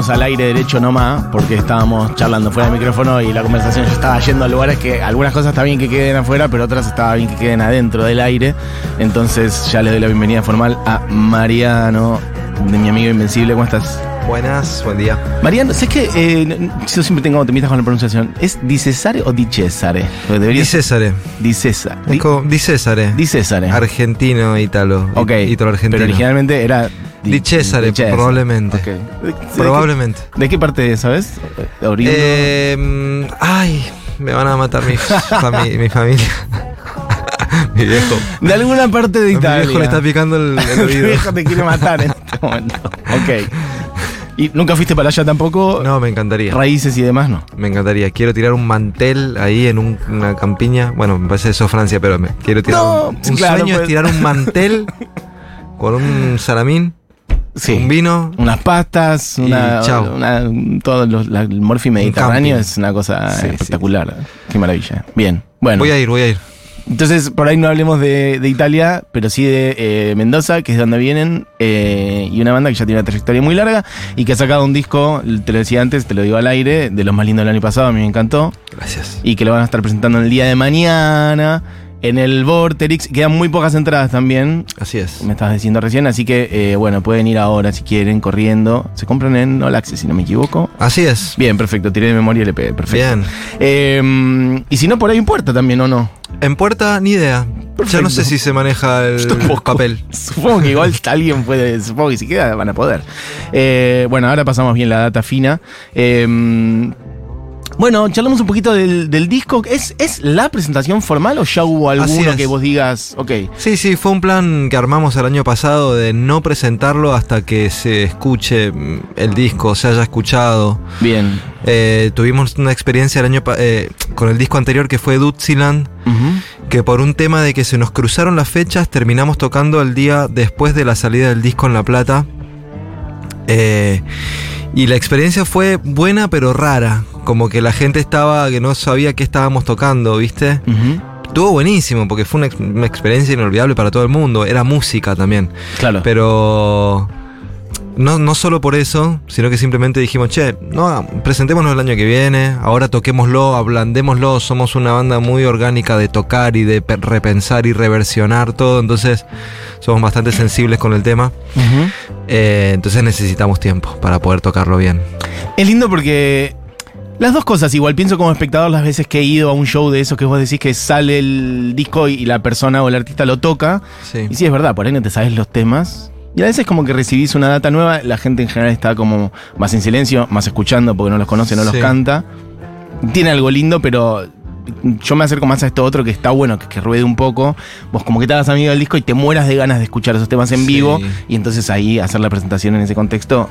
estábamos al aire derecho nomás, porque estábamos charlando fuera del micrófono y la conversación ya estaba yendo a lugares que algunas cosas está bien que queden afuera, pero otras estaba bien que queden adentro del aire. Entonces ya le doy la bienvenida formal a Mariano, de mi amigo Invencible. ¿Cómo estás? Buenas, buen día. Mariano, ¿sabes que eh, yo siempre tengo temitas con la pronunciación? ¿Es Di Cesare o Di Cesare? Porque debería Di Cesare. Di Cesare. Argentino, ítalo. Ok. Ítalo argentino. Pero originalmente era. Di Cesare, probablemente. Probablemente. ¿De qué parte, sabes? Eh, ay, me van a matar mi, fami- mi familia. mi viejo. de alguna parte de Mi Italia. viejo le está picando el, el oído. viejo te quiere matar en este momento. Ok. ¿Y nunca fuiste para allá tampoco? No, me encantaría. Raíces y demás, no. Me encantaría. Quiero tirar un mantel ahí en un- una campiña. Bueno, me parece eso Francia, pero me quiero tirar No, un, un claro, sueño pues. es tirar un mantel con un salamín, Sí. un vino. Unas pastas, una, una- todo los- la- el morfi mediterráneo es una cosa Sí, sí. espectacular. Qué maravilla. Bien. Bueno. Voy a ir, voy a ir. Entonces, por ahí no hablemos de, de Italia, pero sí de eh, Mendoza, que es de donde vienen, eh, y una banda que ya tiene una trayectoria muy larga y que ha sacado un disco, te lo decía antes, te lo digo al aire, de los más lindos del año pasado, a mí me encantó, Gracias. y que lo van a estar presentando en el día de mañana, en el Vorterix, quedan muy pocas entradas también, Así es. me estabas diciendo recién, así que, eh, bueno, pueden ir ahora si quieren, corriendo, se compran en All Access, si no me equivoco. Así es. Bien, perfecto, tiré de memoria el EP, perfecto. Bien. Eh, y si no, por ahí importa también, ¿o no? En puerta, ni idea. Perfecto. Ya no sé si se maneja el papel. Supongo que igual alguien puede, supongo que si queda van a poder. Eh, bueno, ahora pasamos bien la data fina. Eh, bueno, charlamos un poquito del, del disco. ¿Es, ¿Es la presentación formal o ya hubo alguno que vos digas, ok, Sí, sí, fue un plan que armamos el año pasado de no presentarlo hasta que se escuche mm, el disco, se haya escuchado. bien? Eh, tuvimos una experiencia el año eh, con el disco anterior que fue Dutziland, que por un tema de que se nos cruzaron las fechas terminamos tocando el día después de la salida del disco en La Plata. Eh, y la experiencia fue buena pero rara, como que la gente estaba que no sabía qué estábamos tocando, ¿viste? Ujú. Estuvo buenísimo porque fue una, ex- una experiencia inolvidable para todo el mundo, era música también, Claro. pero no, no solo por eso, sino que simplemente dijimos, che, no, presentémonos el año que viene, ahora toquémoslo, ablandémoslo, somos una banda muy orgánica de tocar y de pe- repensar y reversionar todo, entonces somos bastante sensibles con el tema, eh, entonces necesitamos tiempo para poder tocarlo bien. Es lindo porque las dos cosas, igual pienso como espectador las veces que he ido a un show de esos que vos decís que sale el disco y la persona o el artista lo toca. Sí. Y sí, es verdad, por ahí no te sabes los temas. Y a veces como que recibís una data nueva, la gente en general está como más en silencio, más escuchando porque no los conoce, no los canta. Tiene algo lindo, pero yo me acerco más a esto otro que está bueno, que, que ruede un poco. Vos como que te hagas amigo del disco y te mueras de ganas de escuchar esos temas en Sí. vivo. Y entonces ahí hacer la presentación en ese contexto.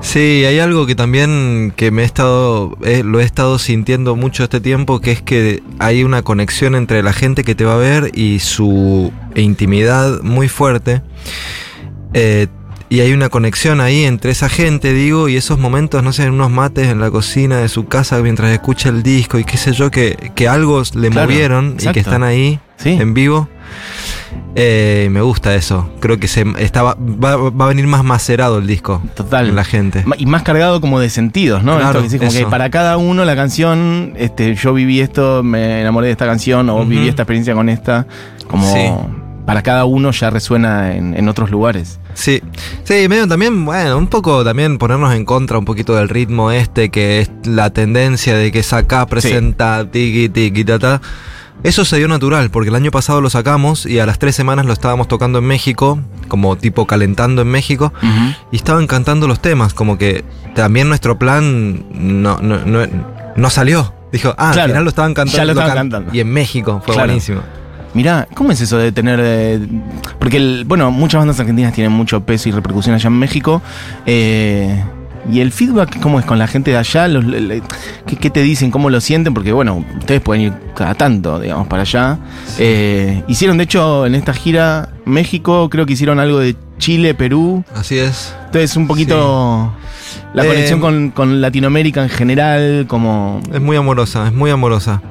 Sí, hay algo que también que me he estado, eh, lo he estado sintiendo mucho este tiempo, que es que hay una conexión entre la gente que te va a ver y su intimidad muy fuerte. Eh, y hay una conexión ahí entre esa gente, digo, y esos momentos, no sé, en unos mates en la cocina de su casa mientras escucha el disco y qué sé yo, que, que algo le Claro, movieron y que están ahí Sí. en vivo. Eh, me gusta eso. Creo que se estaba, va, va a venir más macerado el disco Total. la gente. Y más cargado como de sentidos, ¿no? Claro, Esto que decís, como que eso. para cada uno la canción, este, yo viví esto, me enamoré de esta canción, o Ujú. viví esta experiencia con esta, como Sí. para cada uno ya resuena en, en otros lugares. Sí, sí, medio también, bueno, un poco también ponernos en contra un poquito del ritmo este, que es la tendencia de que saca, presenta, tiki, tiki, ta, ta. Eso se dio natural, porque el año pasado lo sacamos y a las tres semanas lo estábamos tocando en México, como tipo calentando en México, y estaban cantando los temas, como que también nuestro plan no, no, no, no salió. Dijo, ah, Claro, al final lo estaban cantando. ya lo estaban can- cantando. Y en México, fue Claro. buenísimo. Mirá, ¿cómo es eso de tener... eh, porque, el- bueno, muchas bandas argentinas tienen mucho peso y repercusión allá en México. eh, ¿Y el feedback cómo es con la gente de allá? Los- le- le- ¿qué, qué te dicen? ¿Cómo lo sienten? Porque, bueno, ustedes pueden ir cada tanto, digamos, para allá. Eh, hicieron, de hecho, en esta gira México, creo que hicieron algo de Chile, Perú. Así es. Entonces, un poquito la Eh, conexión con, con Latinoamérica en general, como... Es muy amorosa, es muy amorosa.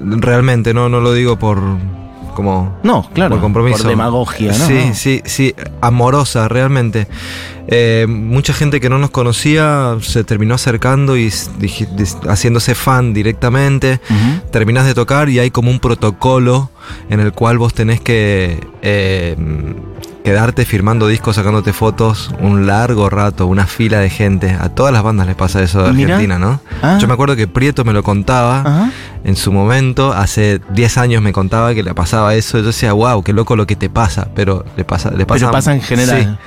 Realmente, no, no lo digo por como No, claro. por compromiso. Por demagogia, ¿no? Sí, sí, sí, amorosa, realmente. Eh, mucha gente que no nos conocía se terminó acercando y haciéndose fan directamente. Ujú. Terminás de tocar y hay como un protocolo en el cual vos tenés que eh, quedarte firmando discos, sacándote fotos un largo rato, una fila de gente. A todas las bandas les pasa eso de Mirá. Argentina, ¿no? Ah. Yo me acuerdo que Prieto me lo contaba Ajá. en su momento, hace 10 años me contaba que le pasaba eso. Yo decía, wow, qué loco lo que te pasa, pero le pasa, le pasa, Pero pasa en general.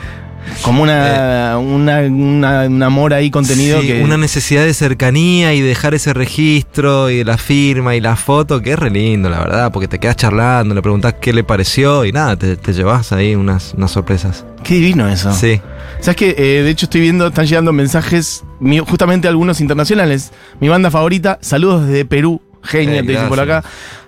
Como una, una- una- un amor ahí contenido sí, que. una necesidad de cercanía y dejar ese registro y la firma y la foto, que es re lindo, la verdad, porque te quedas charlando, le preguntás qué le pareció y nada, te, te llevas ahí unas, unas sorpresas. Qué divino eso. Sí. ¿Sabes qué? Eh, de hecho, estoy viendo, están llegando mensajes, justamente algunos internacionales. Mi banda favorita, saludos desde Perú. Genia, Eh, te dicen por acá.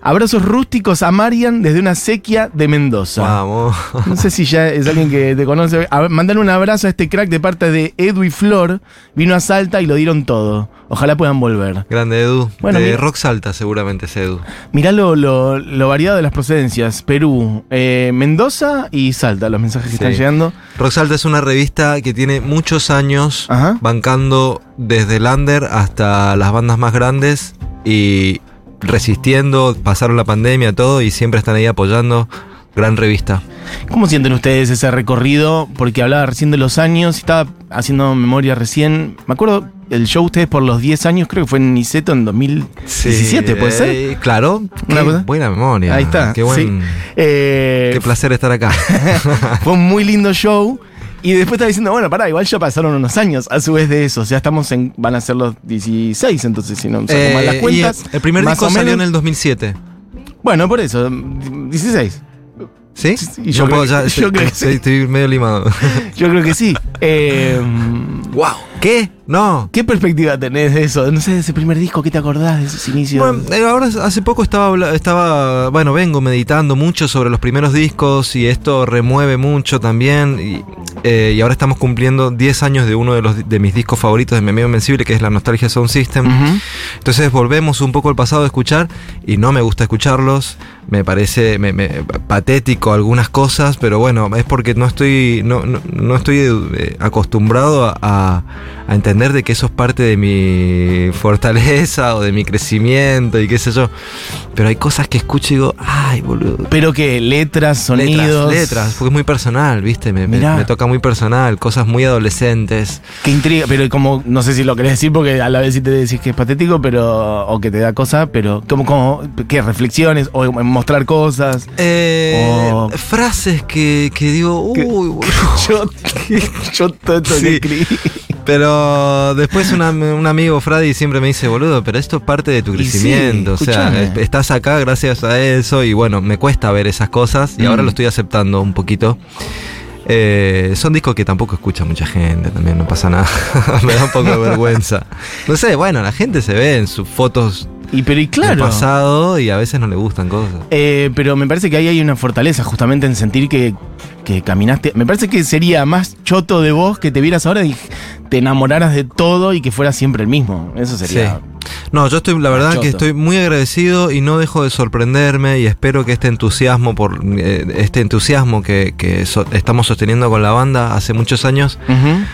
Abrazos rústicos a Marian desde una sequía de Mendoza. Vamos. No sé si ya es alguien que te conoce. Mandale un abrazo a este crack de parte de Edu y Flor. Vino a Salta y lo dieron todo. Ojalá puedan volver. Grande Edu. Bueno, de Rock Salta seguramente es Edu. Mirá lo, lo- lo variado de las procedencias. Perú, eh, Mendoza y Salta, los mensajes que Sí. están llegando. Rock Salta es una revista que tiene muchos años Ajá. bancando desde el under hasta las bandas más grandes y resistiendo, pasaron la pandemia, todo y siempre están ahí apoyando. Gran revista. ¿Cómo sienten ustedes ese recorrido? Porque hablaba recién de los años, estaba haciendo memoria recién. Me acuerdo el show ustedes por los 10 años, creo que fue en Niceto en 2017, ¿puede ser? eh, claro. Qué buena memoria. Ahí está. Qué buen. sí. Eh, Qué placer estar acá. fue un muy lindo show. Y después estaba diciendo, bueno, pará, igual ya pasaron unos años a su vez de eso. O sea, estamos en. van a ser los 16, entonces si no saco Eh, mal las cuentas. el primer disco o salió en el 2007. Bueno, por eso, 16. ¿Sí? Y yo creo puedo, ya yo estoy, creo que sí. estoy- medio limado. Yo creo que sí. Eh, ¡Wow! ¿Qué? No. ¿Qué perspectiva tenés de eso? No sé, de ese primer disco, ¿qué te acordás de esos inicios? Bueno, eh, ahora hace poco estaba, estaba, bueno, vengo meditando mucho sobre los primeros discos y esto remueve mucho también. Y, eh, y ahora estamos cumpliendo 10 años de uno de, los, de mis discos favoritos de Mi Amigo Invencible, que es La Nostalgia Sound System. Entonces volvemos un poco al pasado a escuchar y no me gusta escucharlos. Me parece me- me- patético algunas cosas, pero bueno, es porque no estoy, no, no, no estoy eh, acostumbrado a, entender de que eso es parte de mi fortaleza o de mi crecimiento y qué sé yo. Pero hay cosas que escucho y digo, ay, boludo. Pero que letras, sonidos. Letras, letras, porque es muy personal, ¿viste? Me, me- toca muy personal, cosas muy adolescentes. Qué intriga, pero como, no sé si lo querés decir porque a la vez sí te decís que es patético, pero, o que te da cosa, pero como, como, ¿qué? Reflexiones o mostrar cosas. Eh. Frases que, que digo, uy, boludo. Yo, yo todo esto Sí. que. Pero después una- un amigo Freddy siempre me dice, boludo, pero esto es parte de tu sí, crecimiento. o sea, estás acá gracias a eso y bueno, me cuesta ver esas cosas y Mm. ahora lo estoy aceptando un poquito. Eh, son discos que tampoco escucha mucha gente, también no pasa nada. me da un poco de vergüenza. No sé, bueno, la gente se ve en sus fotos Y pero y claro. pasado y a veces no le gustan cosas. Eh, pero me parece que ahí hay una fortaleza justamente en sentir que, que caminaste. Me parece que sería más choto de vos que te vieras ahora y te enamoraras de todo y que fueras siempre el mismo. Eso sería. Sí. No, yo estoy, la verdad que estoy muy agradecido y no dejo de sorprenderme y espero que este entusiasmo por eh, este entusiasmo que, que so- estamos sosteniendo con la banda hace muchos años Ujú.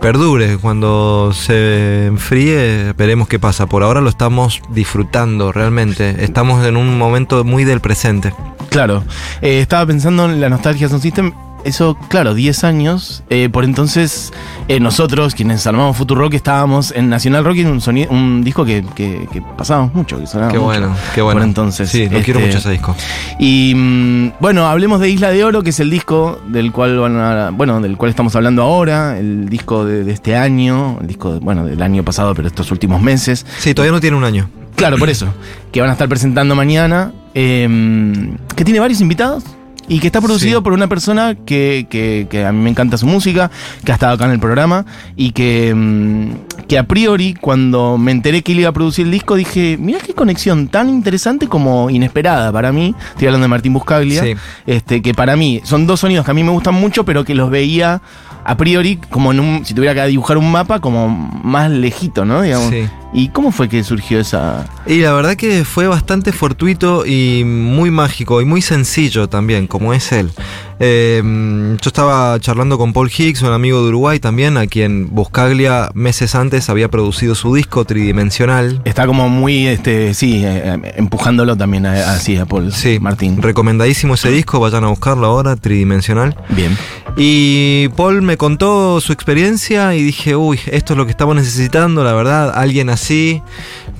Perdure. Cuando se enfríe, veremos qué pasa. Por ahora lo estamos disfrutando realmente. Estamos en un momento muy del presente. Claro. Eh, estaba pensando en la nostalgia Sound System. Eso, claro, 10 años. Eh, por entonces, eh, nosotros, quienes armamos Futurock, estábamos en Nacional Rock en un, soni- un disco que, que, que pasábamos mucho, que sonaba Qué mucho. bueno, qué bueno. Por entonces. Sí, lo quiero este, mucho ese disco. Y mm, bueno, hablemos de Isla de Oro, que es el disco del cual van a- bueno, del cual estamos hablando ahora, el disco de, de este año, el disco, de- bueno, del año pasado, pero estos últimos meses. Sí, todavía no tiene un año. Claro, por eso, que van a estar presentando mañana, eh, que tiene varios invitados y que está producido Sí. por una persona que, que- que a mí me encanta su música, que ha estado acá en el programa y que, mm, que a priori cuando me enteré que él iba a producir el disco dije, mira qué conexión tan interesante como inesperada para mí, estoy hablando de Martín Buscaglia, Sí. este, que para mí son dos sonidos que a mí me gustan mucho, pero que los veía a priori como en un, si tuviera que dibujar un mapa, como más lejito, ¿no? Digamos. Sí. ¿Y cómo fue que surgió esa...? Y la verdad que fue bastante fortuito y muy mágico y muy sencillo también, como es él. Eh, yo estaba charlando con Paul Higgs, un amigo de Uruguay también, a quien Buscaglia meses antes había producido su disco tridimensional. Está como muy, este, sí, eh, empujándolo también a- así a Paul Sí, Martín. Recomendadísimo ese disco, vayan a buscarlo ahora, tridimensional. Bien. Y Paul me contó su experiencia y dije, uy, esto es lo que estamos necesitando, la verdad, alguien así,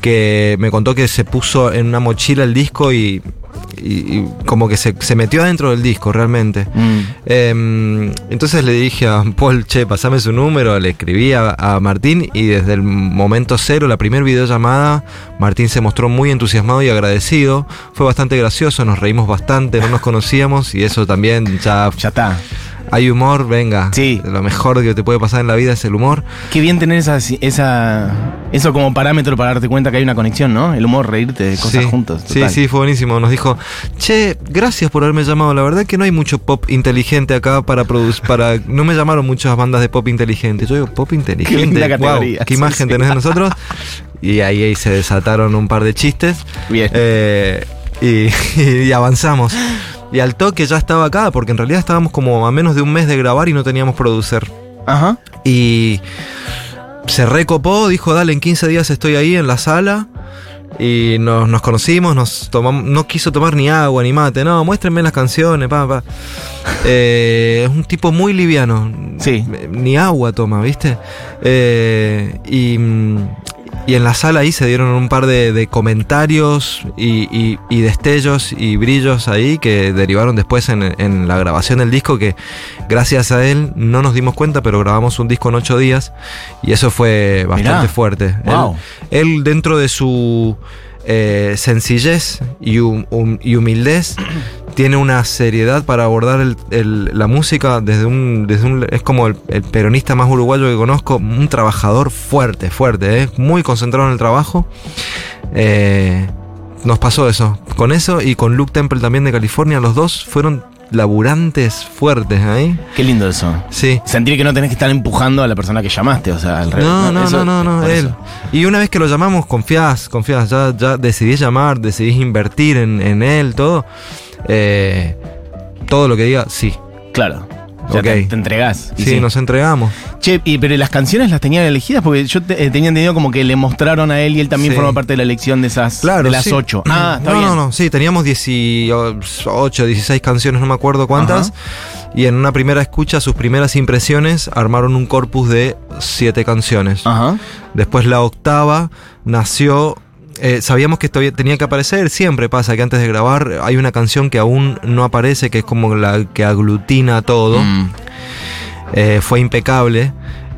que me contó que se puso en una mochila el disco y, y- y como que se, se metió adentro del disco realmente. Mm. Em, entonces le dije a Paul, che, pasame su número, le escribí a, a Martín y desde el momento cero, la primera videollamada, Martín se mostró muy entusiasmado y agradecido. Fue bastante gracioso, nos reímos bastante, no nos conocíamos y eso también ya Ya está. Hay humor, venga. Sí. Lo mejor que te puede pasar en la vida es el humor. Qué bien tener esa, esa, eso como parámetro para darte cuenta que hay una conexión, ¿no? El humor, reírte de cosas sí, juntos. Sí, total. sí, fue buenísimo. Nos dijo, che, gracias por haberme llamado. La verdad que no hay mucho pop inteligente acá para producir. Para... No me llamaron muchas bandas de pop inteligente. Yo digo, pop inteligente. linda Guau, categoría, ¿Qué imagen sí. tenés de nosotros? Y ahí, ahí se desataron un par de chistes. Bien. Eh, y, y avanzamos. Y al toque ya estaba acá, porque en realidad estábamos como a menos de un mes de grabar y no teníamos producer. Ajá. Y se recopó, dijo, dale, en 15 días estoy ahí en la sala. Y nos, nos conocimos, nos tomamos, no quiso tomar ni agua ni mate, no, muéstrenme las canciones, pa, pa. Eh, es un tipo muy liviano. Sí. Ni agua toma, ¿viste? Eh, y, mm, y en la sala ahí se dieron un par de, de comentarios y, y- y destellos y brillos ahí que derivaron después en, en la grabación del disco que gracias a él no nos dimos cuenta, pero grabamos un disco en ocho días y eso fue bastante Mirá. fuerte. Wow. Él, él dentro de su eh, sencillez y, hum- humildez tiene una seriedad para abordar la música desde un. Es como el, el peronista más uruguayo que conozco, un trabajador fuerte, fuerte, ¿eh? muy concentrado en el trabajo. Eh, nos pasó eso, con eso y con Luke Temple también de California, los dos fueron laburantes fuertes ahí. Qué lindo eso. Sí. Sentir que no tenés que estar empujando a la persona que llamaste, o sea, al revés. No, no, no, no, no, él. Y una vez que lo llamamos, confías, confías, ya, ya decidís llamar, decidís invertir en, en él, todo. Eh, todo lo que diga, sí. Claro. Ya Ok. te, te entregás. Sí, nos entregamos. Che, y, pero las canciones las tenían elegidas porque yo te- eh, tenía entendido como que le mostraron a él y él también Sí. forma parte de la elección de esas de las sí. ocho. Ah, está no, bien. no, no, sí, teníamos 18, 16 canciones, no me acuerdo cuántas. Y en una primera escucha, sus primeras impresiones armaron un corpus de 7 canciones. Ajá. Después la octava nació. Eh, sabíamos que esto había- tenía que aparecer, siempre pasa que antes de grabar hay una canción que aún no aparece, que es como la que aglutina todo. Mm. Eh, fue impecable.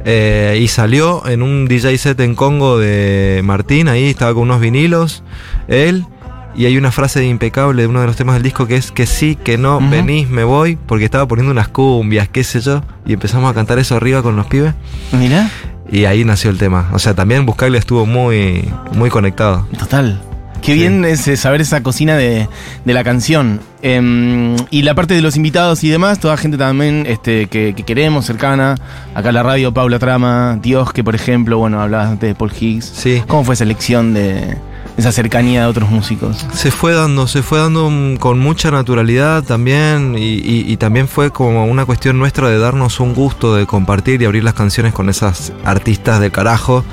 eh, y salió en un DJ set en Congo de Martín, ahí estaba con unos vinilos, él. Y hay una frase de impecable de uno de los temas del disco que es que sí, que no, venís, me voy, porque estaba poniendo unas cumbias, qué sé yo, y empezamos a cantar eso arriba con los pibes. Mirá, Y ahí nació el tema. O sea, también Buscaglia estuvo muy, muy conectado. total. Qué Sí. bien es eh, saber esa cocina de, de la canción. Em, y la parte de los invitados y demás, toda gente también este, que, que queremos, cercana. Acá la radio, Paula Trama, Dios, que por ejemplo, bueno, hablabas antes de Paul Higgs. Sí. ¿Cómo fue esa elección de esa cercanía de otros músicos? Se fue dando, se fue dando mm, con mucha naturalidad también y, y- y también fue como una cuestión nuestra de darnos un gusto de compartir y abrir las canciones con esas artistas de carajo.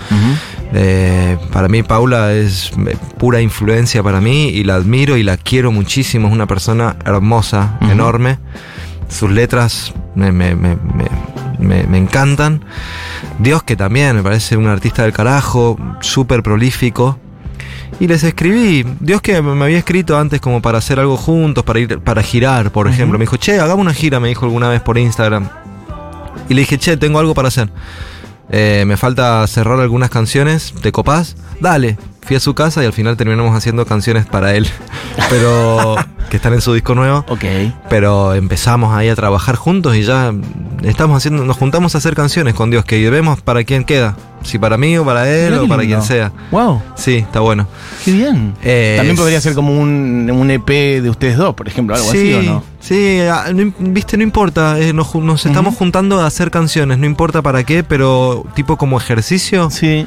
Eh, para mí Paula es eh, pura influencia para mí y la admiro y la quiero muchísimo. Es una persona hermosa, enorme. Sus letras me, me- me- me- me- me encantan. Dios que también me parece un artista del carajo, súper prolífico. Y les escribí, Dios que me había escrito antes como para hacer algo juntos, para ir, para girar, por ejemplo. Me dijo, che, hagamos una gira, me dijo alguna vez por Instagram. Y le dije, che, tengo algo para hacer. Eh, me falta cerrar algunas canciones, ¿te copás? Dale. Fui a su casa y al final terminamos haciendo canciones para él. Pero que están en su disco nuevo. Ok. Pero empezamos ahí a trabajar juntos y ya estamos haciendo, nos juntamos a hacer canciones con Dios, que vemos para quién queda. Si para mí o para él Mirá o para lindo. quien sea. Wow, Sí, está bueno. qué bien. Eh, También podría ser como un, un EP de ustedes dos, por ejemplo, algo sí, así, ¿o no? Sí, ah, no viste, no importa. eh, nos, nos estamos juntando a hacer canciones, no importa para qué, pero tipo como ejercicio. Sí.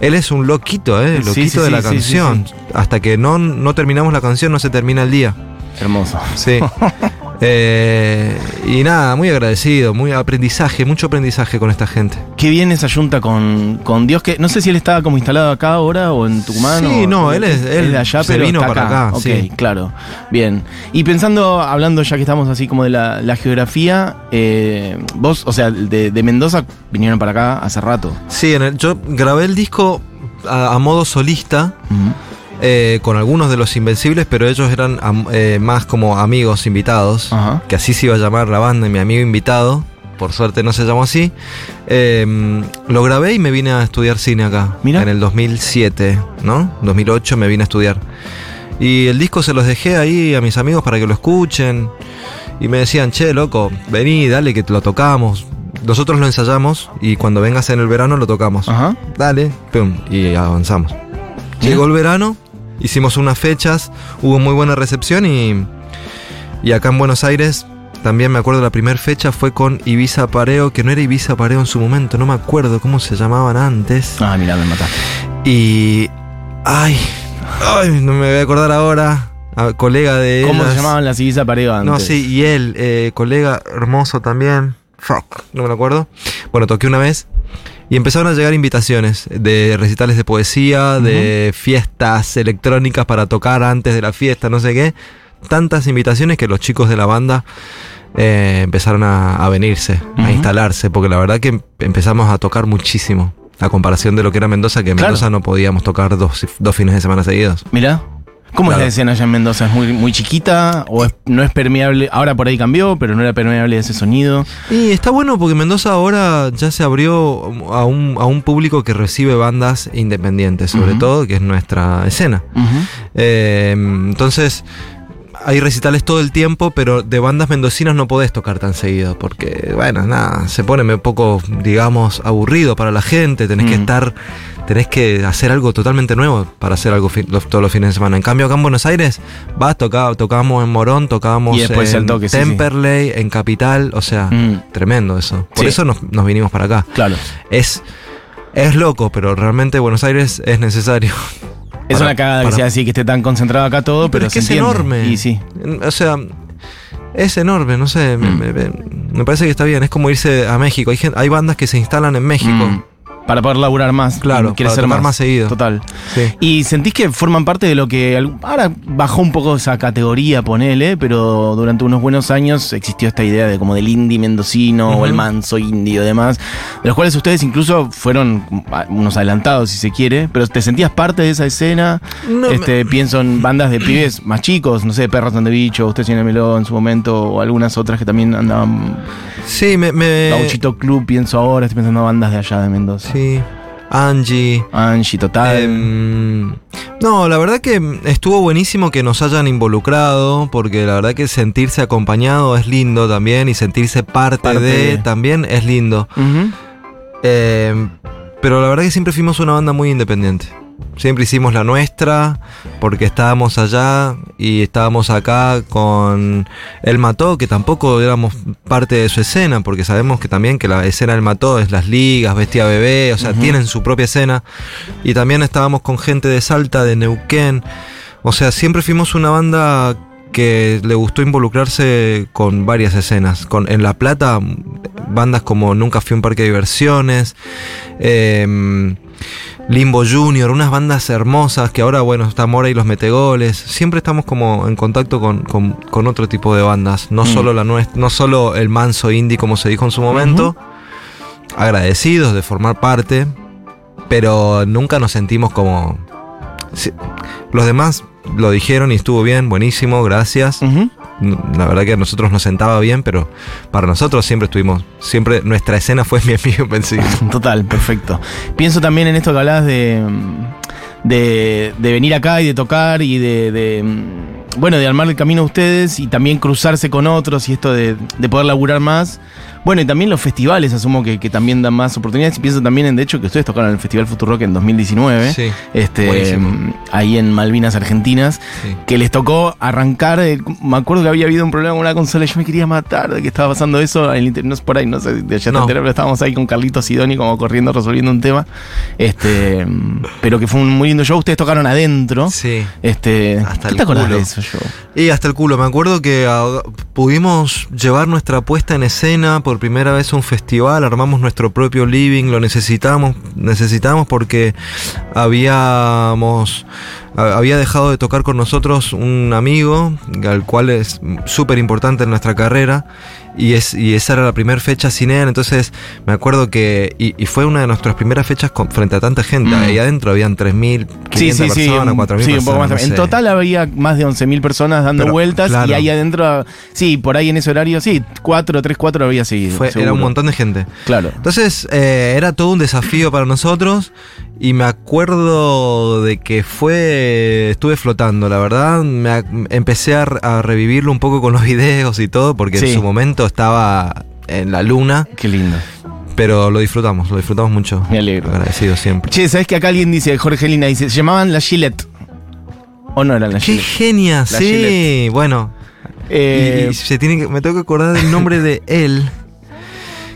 Él es un loquito, ¿eh? Loquito sí, de la sí, canción. Hasta que no, no terminamos la canción, no se termina el día. Hermoso. Sí. Eh, y nada, muy agradecido, muy aprendizaje, mucho aprendizaje con esta gente. Qué bien esa junta con, con Dios, que no sé si él estaba como instalado acá ahora o en Tucumán. Sí, o- no, él es- él de allá, se pero vino está para acá, Ok, sí. claro. Bien. Y pensando, hablando ya que estamos así como de la, la geografía, eh, vos, o sea, de, de Mendoza vinieron para acá hace rato. Sí, en el- yo grabé el disco a, a modo solista. Eh, con algunos de los Invencibles, pero ellos eran eh, más como amigos invitados. Ajá. que así se iba a llamar la banda, mi amigo invitado, por suerte no se llamó así. Eh, lo grabé y me vine a estudiar cine acá, Mira. en el 2007, ¿no? 2008 me vine a estudiar. Y el disco se los dejé ahí a mis amigos para que lo escuchen. Y me decían, che, loco, vení, dale que te lo tocamos. Nosotros lo ensayamos y cuando vengas en el verano lo tocamos. Ajá. Dale, pum, y avanzamos. Llegó el verano, hicimos unas fechas, hubo muy buena recepción y, y acá en Buenos Aires también me acuerdo la primera fecha fue con Ibiza Pareo, que no era Ibiza Pareo en su momento, no me acuerdo cómo se llamaban antes. Ah, mira, me mataste. Y... Ay, ay, no me voy a acordar ahora. a- colega de ¿Cómo se llamaban las Ibiza Pareo antes? No, sí, y él, eh, colega hermoso también. Fuck, no me lo acuerdo. Bueno, toqué una vez y empezaron a llegar invitaciones de recitales de poesía, de fiestas electrónicas para tocar antes de la fiesta, no sé qué. Tantas invitaciones que los chicos de la banda eh, empezaron a, a venirse, a instalarse, porque la verdad que em- empezamos a tocar muchísimo. A comparación de lo que era Mendoza, que en Claro. Mendoza no podíamos tocar dos, dos fines de semana seguidos. Mira. ¿Cómo Claro. es la escena allá en Mendoza? ¿Es muy, muy chiquita o es- no es permeable? Ahora por ahí cambió, pero no era permeable ese sonido. Y está bueno porque Mendoza ahora ya se abrió a un, a un público que recibe bandas independientes, sobre todo, que es nuestra escena. Eh, entonces, hay recitales todo el tiempo, pero de bandas mendocinas no podés tocar tan seguido, porque, bueno, nada, se pone un poco, digamos, aburrido para la gente, tenés que Mm. estar, tenés que hacer algo totalmente nuevo para hacer algo los- todos los fines de semana. En cambio, acá en Buenos Aires, vas, tocábamos en Morón, tocábamos en al toque, sí, sí. Temperley, en Capital, o sea, Mm. tremendo eso. Por Sí. eso nos, nos vinimos para acá. Claro. Es, es loco, pero realmente Buenos Aires es necesario. Es Para- una cagada que para- sea así, que esté tan concentrado acá todo, pero, es que es entiende. enorme. Y sí. O sea, es enorme, no sé. me- Mm. Me, me- me parece que está bien. Es como irse a México. Hay, gen- hay bandas que se instalan en México. Mm. Para poder laburar más. Claro, Quiere para ser más. más seguido. Total. Sí. Y sentís que forman parte de lo que ahora bajó un poco esa categoría, ponele, pero durante unos buenos años existió esta idea de como del indie mendocino o el manso indie y demás, de los cuales ustedes incluso fueron unos adelantados si se quiere, pero te sentías parte de esa escena. No, este, pienso en bandas de pibes más chicos, no sé, Perros de Bicho, Usted tiene Meló en su momento, o algunas otras que también andaban. Sí, me. me Gauchito Club, pienso ahora, estoy pensando en bandas de allá de Mendoza. Angie. Angie, total. Em, no, la verdad que estuvo buenísimo que nos hayan involucrado, porque la verdad que sentirse acompañado es lindo también y sentirse parte, Parte de, también es lindo. Em, pero la verdad que siempre fuimos una banda muy independiente. Siempre hicimos la nuestra, porque estábamos allá y estábamos acá con El Mató, que tampoco éramos parte de su escena, porque sabemos que también que la escena del Mató es las ligas, Bestia Bebé, o sea, tienen su propia escena. Y también estábamos con gente de Salta, de Neuquén. O sea, siempre fuimos una banda que le gustó involucrarse con varias escenas. Con, en La Plata, bandas como Nunca fui a un parque de diversiones, em, Limbo Junior, unas bandas hermosas que ahora, bueno, está Mora y los Metegoles. Siempre estamos como en contacto con, con- con otro tipo de bandas. No Mm. solo la nuestra, no solo el manso indie, como se dijo en su momento. Agradecidos de formar parte, pero nunca nos sentimos como. Sí, Los demás lo dijeron y estuvo bien, buenísimo, gracias. Ujú. La verdad que a nosotros nos sentaba bien, pero para nosotros siempre estuvimos, siempre nuestra escena fue mi amigo Invencible. Total, perfecto. Pienso también en esto que hablabas de, de, de venir acá y de tocar y de, de, bueno, de armar el camino a ustedes y también cruzarse con otros y esto de, de poder laburar más. Bueno, y también los festivales, asumo que, que también dan más oportunidades. Y pienso también en, de hecho, que ustedes tocaron en el Festival Rock en 2019. Sí, Este, buenísimo. ahí en Malvinas Argentinas. Sí. Que les tocó arrancar. me acuerdo que había habido un problema con una consola yo me quería matar de que estaba pasando eso. En el inter- no es por ahí, no sé, de allá No. pero estábamos ahí con Carlitos Sidoni como corriendo, resolviendo un tema. Este, pero que fue un muy lindo show. Ustedes tocaron adentro. Sí. Este, Hasta ¿Qué el te acordás culo. de eso yo? Y hasta el culo, me acuerdo que pudimos llevar nuestra puesta en escena por primera vez un festival, armamos nuestro propio living, lo necesitamos, porque habíamos había dejado de tocar con nosotros un amigo, al cual es súper importante en nuestra carrera, y, es, y esa era la primera fecha él, entonces me acuerdo que, y, y fue una de nuestras primeras fechas con- frente a tanta gente, Mm. ahí adentro habían 3.000, 500 Sí, sí, sí. personas, un- 4.000 sí, un personas. poco más. no En sé. total había más de 11.000 personas dando Pero, vueltas claro. y ahí adentro, sí, por ahí en ese horario, sí, 4, 3, 4 había seguido. Fue, era un montón de gente. Claro. Entonces eh, era todo un desafío para nosotros y me acuerdo de que fue, estuve flotando, la verdad, me empecé a, re- a revivirlo un poco con los videos y todo porque Sí. en su momento estaba en la luna, Qué lindo. pero lo disfrutamos, lo disfrutamos mucho. Me alegro. Agradecido siempre. Che, ¿sabes que acá alguien dice, Jorge Lina dice, se llamaban la Gillette? ¿O no eran la ¡Qué Gillette? genia! La Sí, Gillette. bueno. y- Eh, y, se tiene que, me tengo que acordar del nombre de él.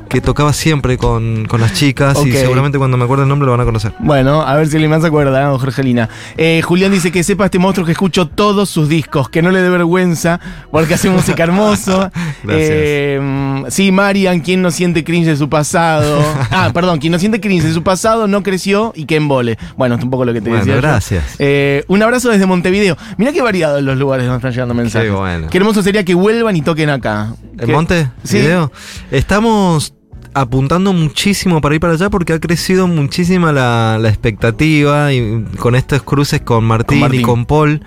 Que tocaba siempre con, con las chicas y seguramente cuando me acuerde el nombre lo van a conocer. Bueno, a ver si más se acuerda, ¿no, Jorgelina. Eh, Julián dice que sepa este monstruo que escucho todos sus discos, que no le dé vergüenza, porque hace música hermoso. Gracias. Eh, sí, Marian, quien no siente cringe de su pasado. Ah, perdón, quien no siente cringe de su pasado no creció y que embole. Bueno, es un poco lo que te Bueno, decía. gracias. Eh, un abrazo desde Montevideo. Mirá qué variados los lugares donde están llegando mensajes. Qué bueno. Qué hermoso sería que vuelvan y toquen acá. ¿El Que- monte? Sí. ¿Video? Estamos apuntando muchísimo para ir para allá porque ha crecido muchísima la, la expectativa y con estos cruces con Martín, Con Martín. y con Paul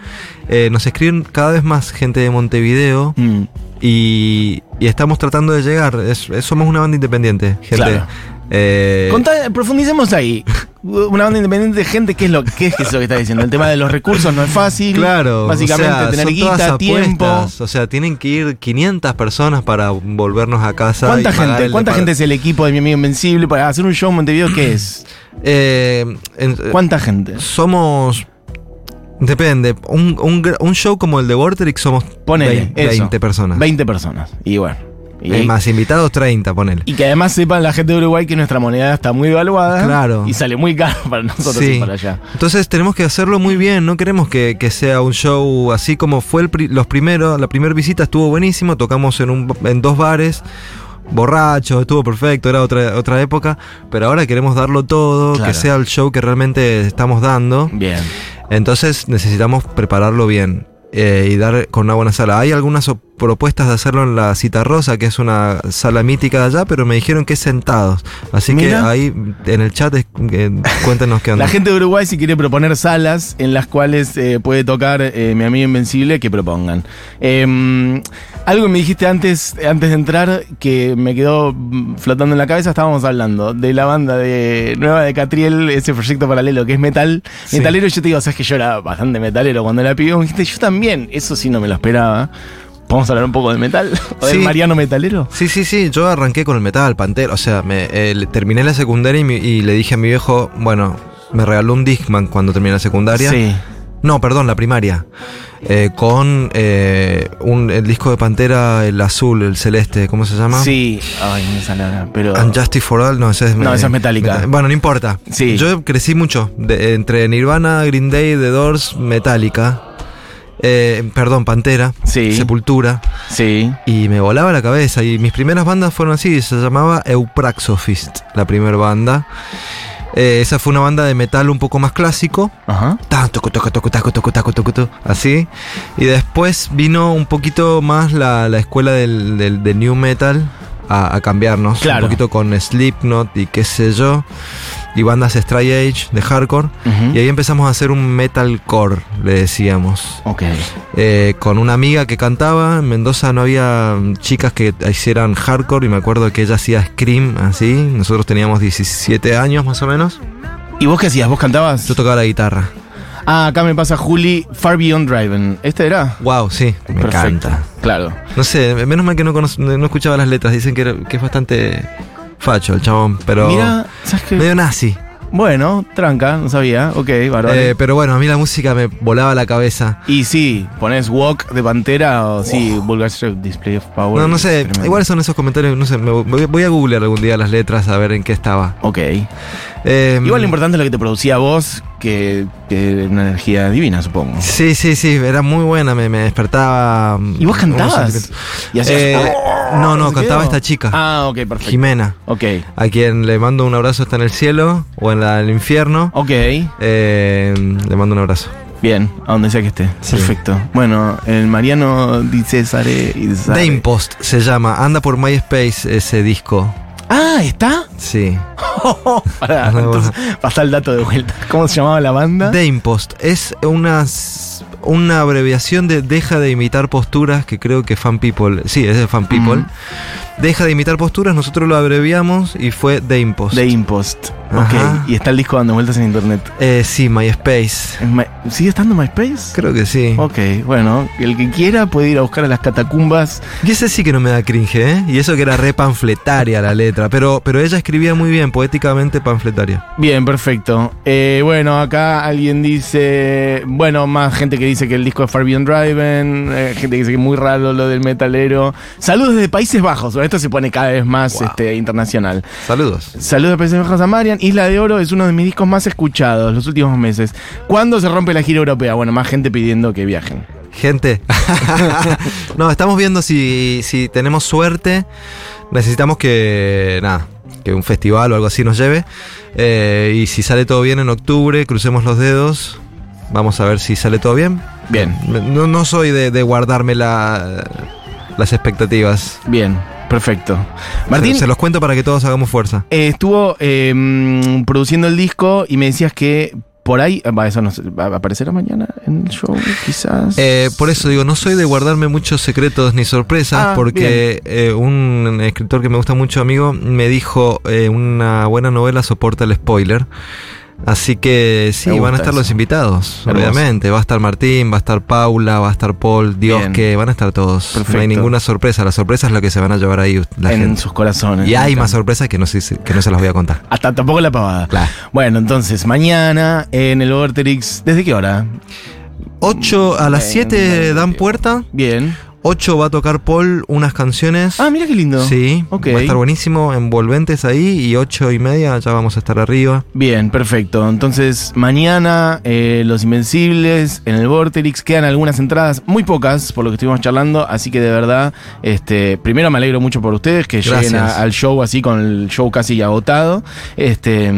eh, nos escriben cada vez más gente de Montevideo Mm. Y, y estamos tratando de llegar. Es- es- somos una banda independiente, gente. Claro. Eh, Contá- profundicemos ahí. Una banda independiente de gente, ¿qué es lo qué es eso que está diciendo? El tema de los recursos no es fácil. Claro, Básicamente o sea, tener guita, tiempo. O sea, tienen que ir 500 personas para volvernos a casa. ¿Cuánta gente? ¿Cuánta gente es el equipo de mi amigo Invencible para hacer un show en Montevideo? ¿Qué es? Eh, en- ¿Cuánta gente? Somos. Depende. Un, un un show como el de Vorterix somos Ponele. 20, eso. 20 personas. 20 personas. Y bueno. Y, Eh, más invitados 30, ponele. y que además sepan la gente de Uruguay que nuestra moneda está muy devaluada. Claro. Y sale muy caro para nosotros Sí. para allá. Entonces tenemos que hacerlo muy bien. No queremos que, que sea un show así como fue el pri- los primeros. La primera visita estuvo buenísimo. Tocamos en, un, en dos bares. Borrachos, estuvo perfecto, era otra, otra época. Pero ahora queremos darlo todo, Claro. que sea el show que realmente estamos dando. Bien. Entonces necesitamos prepararlo bien eh, y dar con una buena sala. Hay algunas propuestas de hacerlo en la Cita Rosa, que es una sala mítica de allá, pero me dijeron que es sentados. Así Mira. que ahí en el chat eh, cuéntenos qué onda. La gente de Uruguay, si quiere proponer salas en las cuales eh, puede tocar eh, mi amigo Invencible, que propongan. Eh, algo me dijiste antes, antes de entrar que me quedó mm, flotando en la cabeza, estábamos hablando de la banda de nueva de Catriel, ese proyecto paralelo que es metal. Sí. Metalero, yo te digo, sabes que yo era bastante metalero cuando la pidió. Me dijiste, yo también, eso sí no me lo esperaba. ¿Podemos hablar un poco de metal? ¿O del Sí. Mariano Metalero? Sí, sí, sí, yo arranqué con el metal, Pantera, o sea, me, eh, terminé la secundaria y, mi- y le dije a mi viejo, bueno, me regaló un Discman cuando terminé la secundaria. Sí. No, perdón, la primaria. Eh, con eh, un, el disco de Pantera, el azul, el celeste, ¿cómo se llama? Sí. Ay, me sale ahora, pero... And Justice for All, no, ese es, No, esa es Metallica. Meta- Bueno, no importa. Sí. Yo crecí mucho de- entre Nirvana, Green Day, The Doors, Metallica. Eh, perdón, Pantera, Sí. Sepultura. Sí. Y me volaba la cabeza. Y mis primeras bandas fueron así. Se llamaba Eupraxophist, la primera banda. Eh, esa fue una banda de metal un poco más clásico. Ajá. Taco, taco, así. Y después vino un poquito más la, la escuela del, del- del new metal a, a cambiarnos. Claro. Un poquito con Slipknot y qué sé yo. Y bandas Stray Age de hardcore. Y ahí empezamos a hacer un metalcore, le decíamos. Ok. Eh, con una amiga que cantaba. En Mendoza no había chicas que hicieran hardcore. Y me acuerdo que ella hacía scream así. Nosotros teníamos 17 años más o menos. ¿Y vos qué hacías? ¿Vos cantabas? Yo tocaba la guitarra. Ah, acá me pasa Juli, Far Beyond Driven. ¿Este era? Wow, sí, me Perfecto. encanta. Claro. No sé, menos mal que no, no escuchaba las letras. Dicen que, era- que es bastante facho el chabón, pero Mira, ¿sabes qué? medio nazi. Bueno, tranca, no sabía. Ok, bárbaro. Eh, pero bueno, a mí la música me volaba la cabeza. y sí, pones Walk de Pantera o sí, Vulgar Strip, Display of Power. No, no sé, igual son esos comentarios, no sé, me voy, voy a googlear algún día las letras a ver en qué estaba. Ok. Eh, Igual lo importante es lo que te producía vos, que, una energía divina, supongo. Sí, sí, sí, era muy buena, me, me despertaba. ¿Y vos unos cantabas? sentimientos. Y hacías- Eh, no, no, sé cantaba esta chica, Ah, ok, perfecto. Jimena, Ok. a quien le mando un abrazo, está en el cielo o en la- el infierno. Ok. Eh, le mando un abrazo. Bien, a donde sea que esté. Sí. Perfecto. Bueno, el Mariano dice Sare y Sare. Dame Post se llama, anda por MySpace ese disco. Ah, ¿está? Sí. Pará, entonces pasa el dato de vuelta. ¿Cómo se llamaba la banda? Dame Post es una, una abreviación de deja de imitar posturas, que creo que Fan People, sí, es de Fan People. Ujú. Deja de imitar posturas, nosotros lo abreviamos y fue Dame Post. De Impost. Ajá. Ok. Y está el disco dando vueltas en internet. Eh, sí, MySpace. ¿En My- ¿Sigue estando MySpace? Creo que sí. Ok, bueno, el que quiera puede ir a buscar a las catacumbas. Y ese sí que no me da cringe, ¿eh? Y eso que era re panfletaria la letra, pero, pero ella escribía muy bien, poéticamente panfletaria. Bien, perfecto. Eh, bueno, acá alguien dice. Bueno, más gente que dice que el disco es Far Beyond Driven. eh, gente que dice que es muy raro lo del metalero. Saludos desde Países Bajos. Esto se pone cada vez más Wow. este, internacional. Saludos. Saludos a Marian. Isla de Oro es uno de mis discos más escuchados los últimos meses. ¿Cuándo se rompe la gira europea? Bueno, más gente pidiendo que viajen. Gente. no, estamos viendo si, si tenemos suerte. Necesitamos que. Nada. Que un festival o algo así nos lleve. Eh, y si sale todo bien en octubre, crucemos los dedos. Vamos a ver si sale todo bien. Bien, No, no soy de, de guardarme la- las expectativas. bien, perfecto. Martín. Se, se los cuento para que todos hagamos fuerza. Eh, estuvo eh, mm, produciendo el disco y me decías que por ahí, va, eso no sé, va a aparecer mañana en el show, quizás. Eh, por eso digo, no soy de guardarme muchos secretos ni sorpresas, Ah, porque eh, un escritor que me gusta mucho, amigo, me dijo eh, una buena novela soporta el spoiler. Así que sí, van a estar eso. los invitados, Hermoso. obviamente. Va a estar Martín, va a estar Paula, va a estar Paul, Dios Bien. que van a estar todos. No hay ninguna sorpresa, la sorpresa es lo que se van a llevar ahí la en gente. sus corazones. Y hay más sorpresas que no, sé- que no se las voy a contar. Hasta tampoco la pavada. Claro. Bueno, entonces, mañana en el Vorterix, ¿desde qué hora? 8 a las Bien, 7 bien, dan puerta. Bien. 8 va a tocar Paul unas canciones. Ah, mira qué lindo. Sí, Ok. va a estar buenísimo, envolventes ahí y ocho y media ya vamos a estar arriba. Bien, perfecto. Entonces, mañana eh, Los Invencibles en el Vorterix. Quedan algunas entradas, muy pocas, por lo que estuvimos charlando. Así que de verdad, este, primero me alegro mucho por ustedes que lleguen a- al show así con el show casi agotado. Este,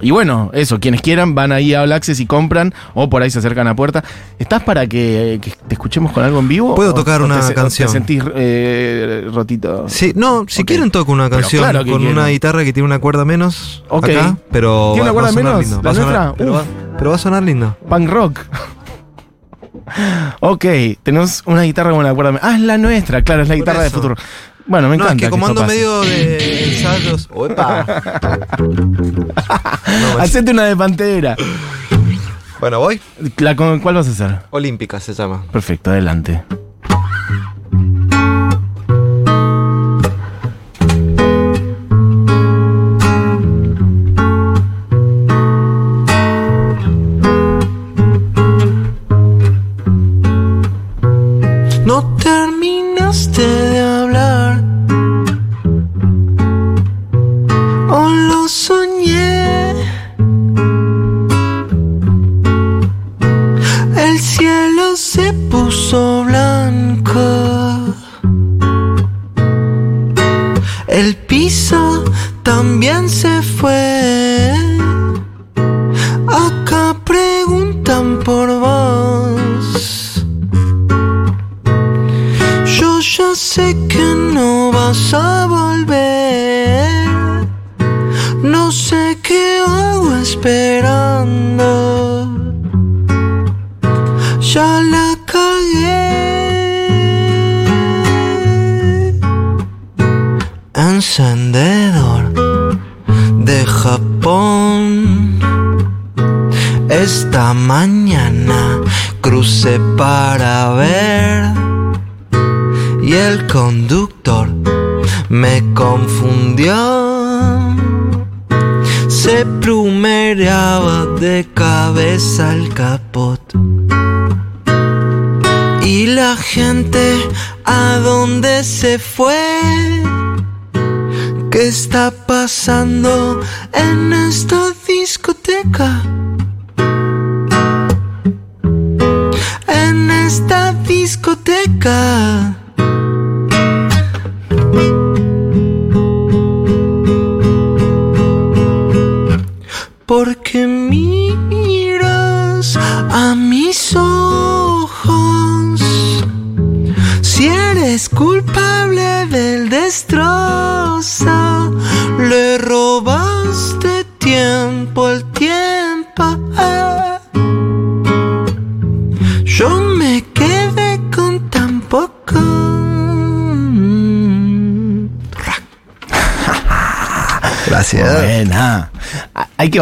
y bueno, eso, quienes quieran van ahí a All Access y compran o por ahí se acercan a puerta. ¿Estás para que, que te escuchemos con algo en vivo? Puedo ¿O- tocar una te canción. ¿Te sentís eh, rotito? Sí, no, si quieren toco una canción claro con quiero. una guitarra que tiene una cuerda menos Ok. acá, pero ¿Tiene una va, cuerda menos? lindo. ¿La Va sonar- pero, va, pero va a sonar lindo. Punk rock. ok, tenemos una guitarra con una cuerda. Ah, es la nuestra, claro, es la Por guitarra de eso. futuro. Bueno, me No, encanta. es que como ando medio de ensayos. ¡Opa! No, Hacete una de pantera. bueno, voy. La, con- ¿Cuál vas a hacer? Olímpica se llama. Perfecto, adelante.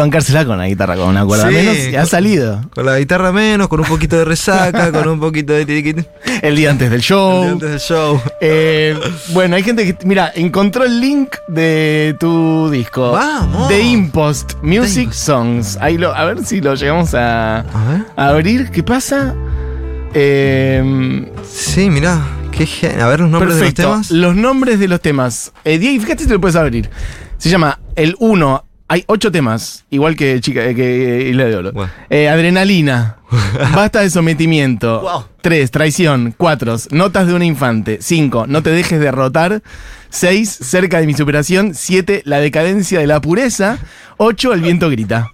Bancársela con la guitarra, con una cuerda Sí, menos, y ha salido. Con la guitarra menos, con un poquito de resaca, con un poquito de. El día antes del show. Antes del show. Eh, bueno, hay gente que, mira, encontró el link de tu disco. Vamos. The Impost Music Impost. Songs. Ahí lo, a ver si lo llegamos a, A ver. a abrir. ¿Qué pasa? Eh, Sí, mirá. Qué gen- A ver los nombres perfecto. de los temas. Los nombres de los temas. Eh, Diego, fíjate si lo puedes abrir. Se llama el 1. Hay ocho temas, igual que chica que Isla de Oro. Eh, adrenalina. Basta de sometimiento. Wow. 3. Traición. 4. Notas de un infante. 5. No te dejes derrotar. 6. Cerca de mi superación. 7. La decadencia de la pureza. 8. El viento grita.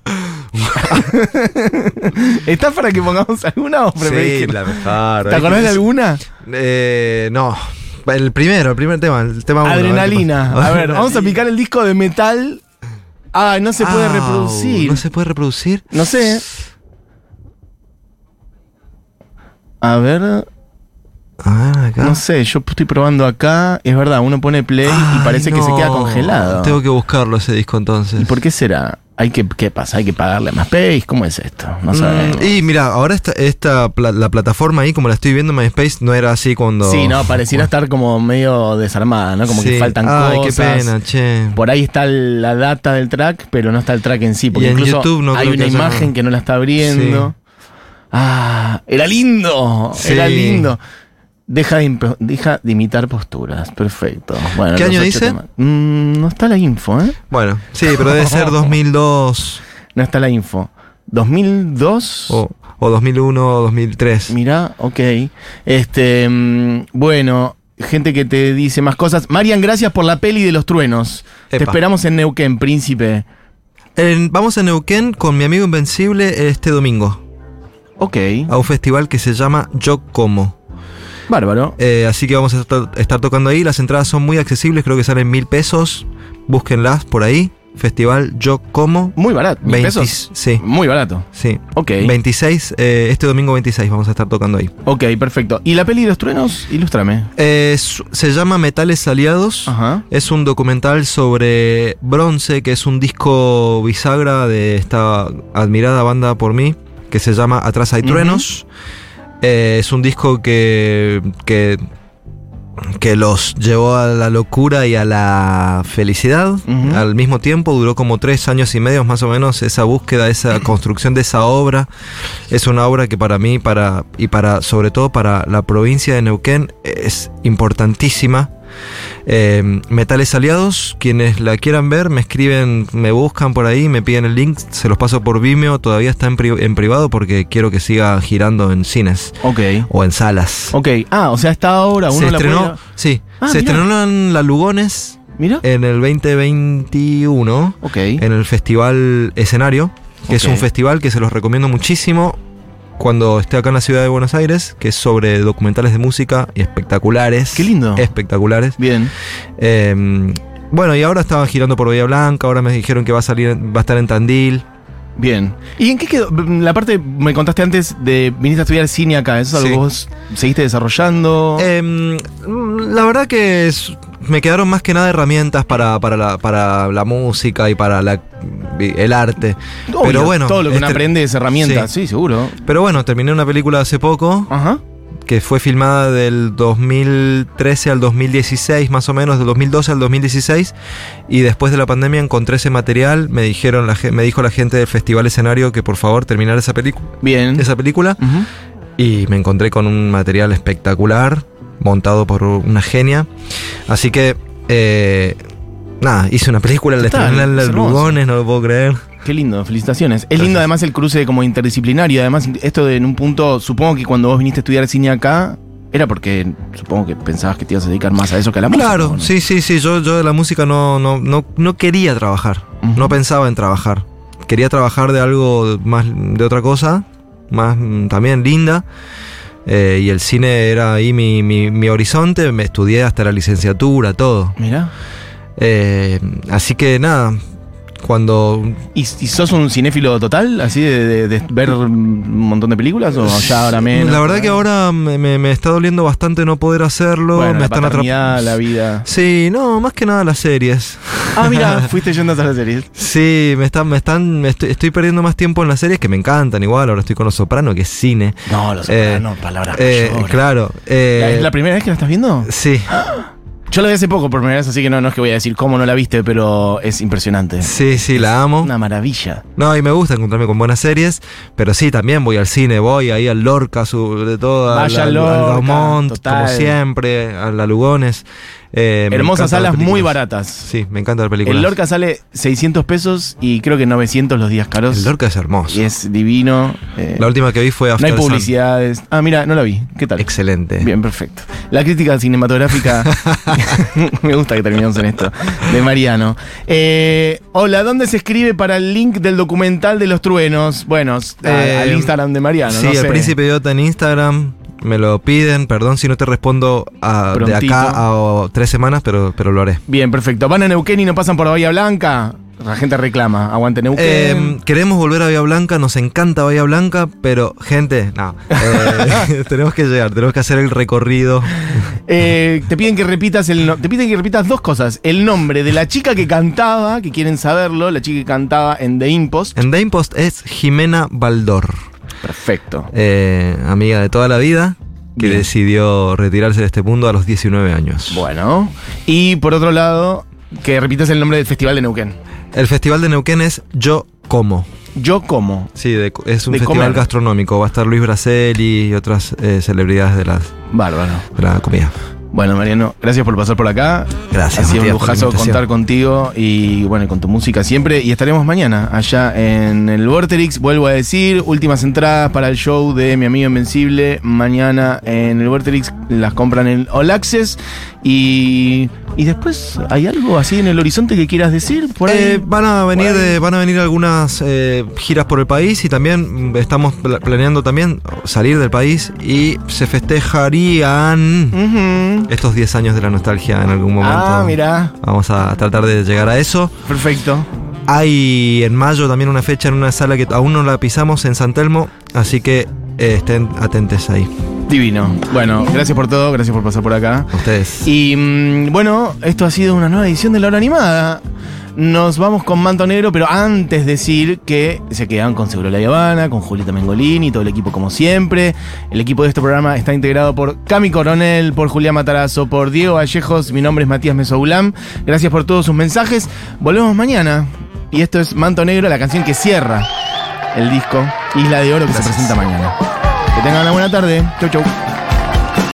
¿Estás para que pongamos alguna o preferís Sí, la mejor. ¿Te acordás de alguna? Eh, no. El primero, el primer tema. El tema uno, Adrenalina. ver qué A ver, vamos a picar el disco de metal. Ah, no se puede Au, reproducir. No se puede reproducir. No sé. A ver, A ver, acá. no sé, yo estoy probando acá. Es verdad, uno pone play y parece que se queda congelado. Tengo que buscarlo ese disco entonces. ¿Y por qué será? Hay que, ¿Qué pasa? ¿Hay que pagarle más space? ¿Cómo es esto? No Mm, sabemos. y mira, ahora esta, esta pla- la plataforma ahí, como la estoy viendo en MySpace, no era así cuando. Sí, no, pareciera estar como medio desarmada, ¿no? Como que faltan Ay, cosas. qué pena, che. Por ahí está la data del track, pero no está el track en sí. Porque Y en incluso YouTube no hay creo una que imagen que no la está abriendo. Ah, era lindo. Sí. Era lindo. Deja de, imp- deja de imitar posturas. Perfecto. Bueno, ¿Qué año dice? Mm, no está la info, ¿eh? Bueno, sí, pero debe ser 2002 No está la info. 2002. o, o 2001 o 2003. Mira, ok. Este, mm, bueno, gente que te dice más cosas. Marian, gracias por la peli de los truenos. Te esperamos en Neuquén, príncipe. En- vamos a Neuquén con mi amigo Invencible este domingo Ok, a un festival que se llama Yo Como. Bárbaro. Eh, así que vamos a estar, estar tocando ahí. Las entradas son muy accesibles, creo que salen mil pesos. Búsquenlas por ahí. Festival Yo Como. Muy barato. ¿Mil 20 pesos? Sí, Muy barato. sí. Ok. 26, eh, este domingo 26 vamos a estar tocando ahí. Ok, perfecto. ¿Y la peli de los truenos? Ilústrame. Eh, se llama Metales Aliados. Ajá. Es un documental sobre Bronce, que es un disco bisagra de esta admirada banda por mí, que se llama Atrás hay truenos. Eh, es un disco que, que, que los llevó a la locura y a la felicidad al mismo tiempo. Duró como tres años y medio más o menos esa búsqueda, esa construcción de esa obra. Es una obra que para mí para, y para sobre todo para la provincia de Neuquén es importantísima. Eh, Metales Aliados, quienes la quieran ver, me escriben, me buscan por ahí, me piden el link, se los paso por Vimeo, todavía está en, pri- en privado porque quiero que siga girando en cines Ok. o en salas. Ok. Ah, o sea, hasta ahora uno se la estrenó, puede- sí, Ah, se mirá. estrenó en La Lugones Mira. en el 2021 ok. en el Festival Escenario, que es un festival que se los recomiendo muchísimo cuando esté acá en la ciudad de Buenos Aires, que es sobre documentales de música y espectaculares. Qué lindo. Espectaculares. Bien. Eh, bueno, y ahora estaban girando por Bahía Blanca, ahora me dijeron que va a salir, va a estar en Tandil. Bien. ¿Y en qué quedó? La parte, me contaste antes de viniste a estudiar cine acá. ¿Eso es algo Sí. que vos seguiste desarrollando? Eh, la verdad que es- me quedaron más que nada herramientas para, para, la, para la música y para la, el arte. Obvio, pero bueno. Todo lo que uno este- aprende es herramientas, sí, seguro. Pero bueno, terminé una película hace poco Ajá. Que fue filmada del 2013 al 2016, más o menos, del 2012 al 2016. Y después de la pandemia encontré ese material. Me dijeron la, me dijo la gente del Festival Escenario que por favor terminara esa, pelicu- Bien. esa película. Y me encontré con un material espectacular, montado por una genia. Así que, eh, nada, hice una película, la estrené en hermoso. Lugones, no lo puedo creer. Qué lindo, felicitaciones. Es Gracias. lindo además el cruce como interdisciplinario. Además, esto de en un punto, supongo que cuando vos viniste a estudiar cine acá, era porque supongo que pensabas que te ibas a dedicar más a eso que a la música. Claro, sí, sí, sí. Yo, yo de la música no, no, no, no quería trabajar. No pensaba en trabajar. Quería trabajar de algo más, de otra cosa, más mm, también linda. Eh, y el cine era ahí mi, mi, mi horizonte. Me estudié hasta la licenciatura, todo. Mira. Eh, así que nada, cuando ¿Y, y sos un cinéfilo total? ¿Así de, de- de ver un montón de películas? ¿O ya ahora menos? La verdad que ahora me, me- me está doliendo bastante no poder hacerlo. Bueno, me la están atrapando. la vida. Sí, no, más que nada las series. Ah, mira, fuiste yendo a las series. Sí, me están, me están, me estoy, estoy perdiendo más tiempo en las series que me encantan igual. Ahora estoy con Los Soprano, que es cine. No, los Eh, no, palabras Eh, mayores. claro. eh, ¿Es la primera vez que la estás viendo? sí, Yo la vi hace poco por primera vez, así que no, no es que voy a decir cómo no la viste, pero es impresionante. sí, sí, la amo. Una maravilla. No, y me gusta encontrarme con buenas series, pero sí, también voy al cine, voy ahí al Lorca, de todo, Vaya al, al al Lorca, Gaumont, total. como siempre, a la Lugones. Eh, Hermosas salas muy baratas. Sí, me encanta la película. El Lorca sale 600 pesos y creo que 900 los días caros. El Lorca es hermoso. Y es divino. eh, La última que vi fue no After hay Sun. publicidades. Ah, mira, no la vi. ¿Qué tal? Excelente. Bien, perfecto. La crítica cinematográfica. me gusta que terminemos en esto. De Mariano. Eh, hola, ¿dónde se escribe para el link del documental de los truenos? Bueno, al Instagram de Mariano. Sí, no el. Príncipe Idiota en Instagram. Me lo piden, perdón si no te respondo a- de acá a o, tres semanas, pero, pero lo haré. Bien, perfecto. ¿Van a Neuquén y no pasan por Bahía Blanca? La gente reclama. Aguante Neuquén. Eh, queremos volver a Bahía Blanca, nos encanta Bahía Blanca, pero gente, no. eh, tenemos que llegar, tenemos que hacer el recorrido. Eh, te piden que repitas el no- te piden que repitas dos cosas. El nombre de la chica que cantaba, que quieren saberlo, la chica que cantaba en The Impost. En Dame Post es Jimena Baldor, Perfecto. eh, amiga de toda la vida, que Bien. decidió retirarse de este mundo a los 19 años. Bueno. Y por otro lado, que repitas el nombre del Festival de Neuquén. El festival de Neuquén es Yo Como. Yo como. Sí, de- es un De festival comer. gastronómico. Va a estar Luis Braceli y otras eh, celebridades de, las, Bárbaro. de la comida. Bueno, Mariano, gracias por pasar por acá. Gracias, Ha sido un Matías, lujazo contar contigo y bueno, con tu música siempre. Y estaremos mañana allá en el Vorterix. Vuelvo a decir, últimas entradas para el show de mi amigo Invencible. Mañana en el Vorterix las compran en All Access. Y, y después, ¿hay algo así en el horizonte que quieras decir? Por ahí? Eh, van a venir de- van a venir algunas eh, giras por el país y también mm, estamos pla- planeando también salir del país y se festejarían Estos 10 años de la nostalgia en algún momento. Ah, mira. Vamos a tratar de llegar a eso. Perfecto. Hay en mayo también una fecha en una sala que aún no la pisamos en San Telmo, así que eh, estén atentos ahí. Divino. Bueno, gracias por todo, gracias por pasar por acá. A ustedes. Y mm, bueno, esto ha sido una nueva edición de La Hora Animada. Nos vamos con Manto Negro, pero antes decir que se quedan con Seguro La Habana, con Julieta Mengolini, todo el equipo como siempre. El equipo de este programa está integrado por Cami Coronel, por Julián Matarazo, por Diego Vallejos. Mi nombre es Matías Mesoulam. Gracias por todos sus mensajes. Volvemos mañana. Y esto es Manto Negro, la canción que cierra el disco Isla de Oro que se presenta mañana. Que tengan una buena tarde. Chau, chau.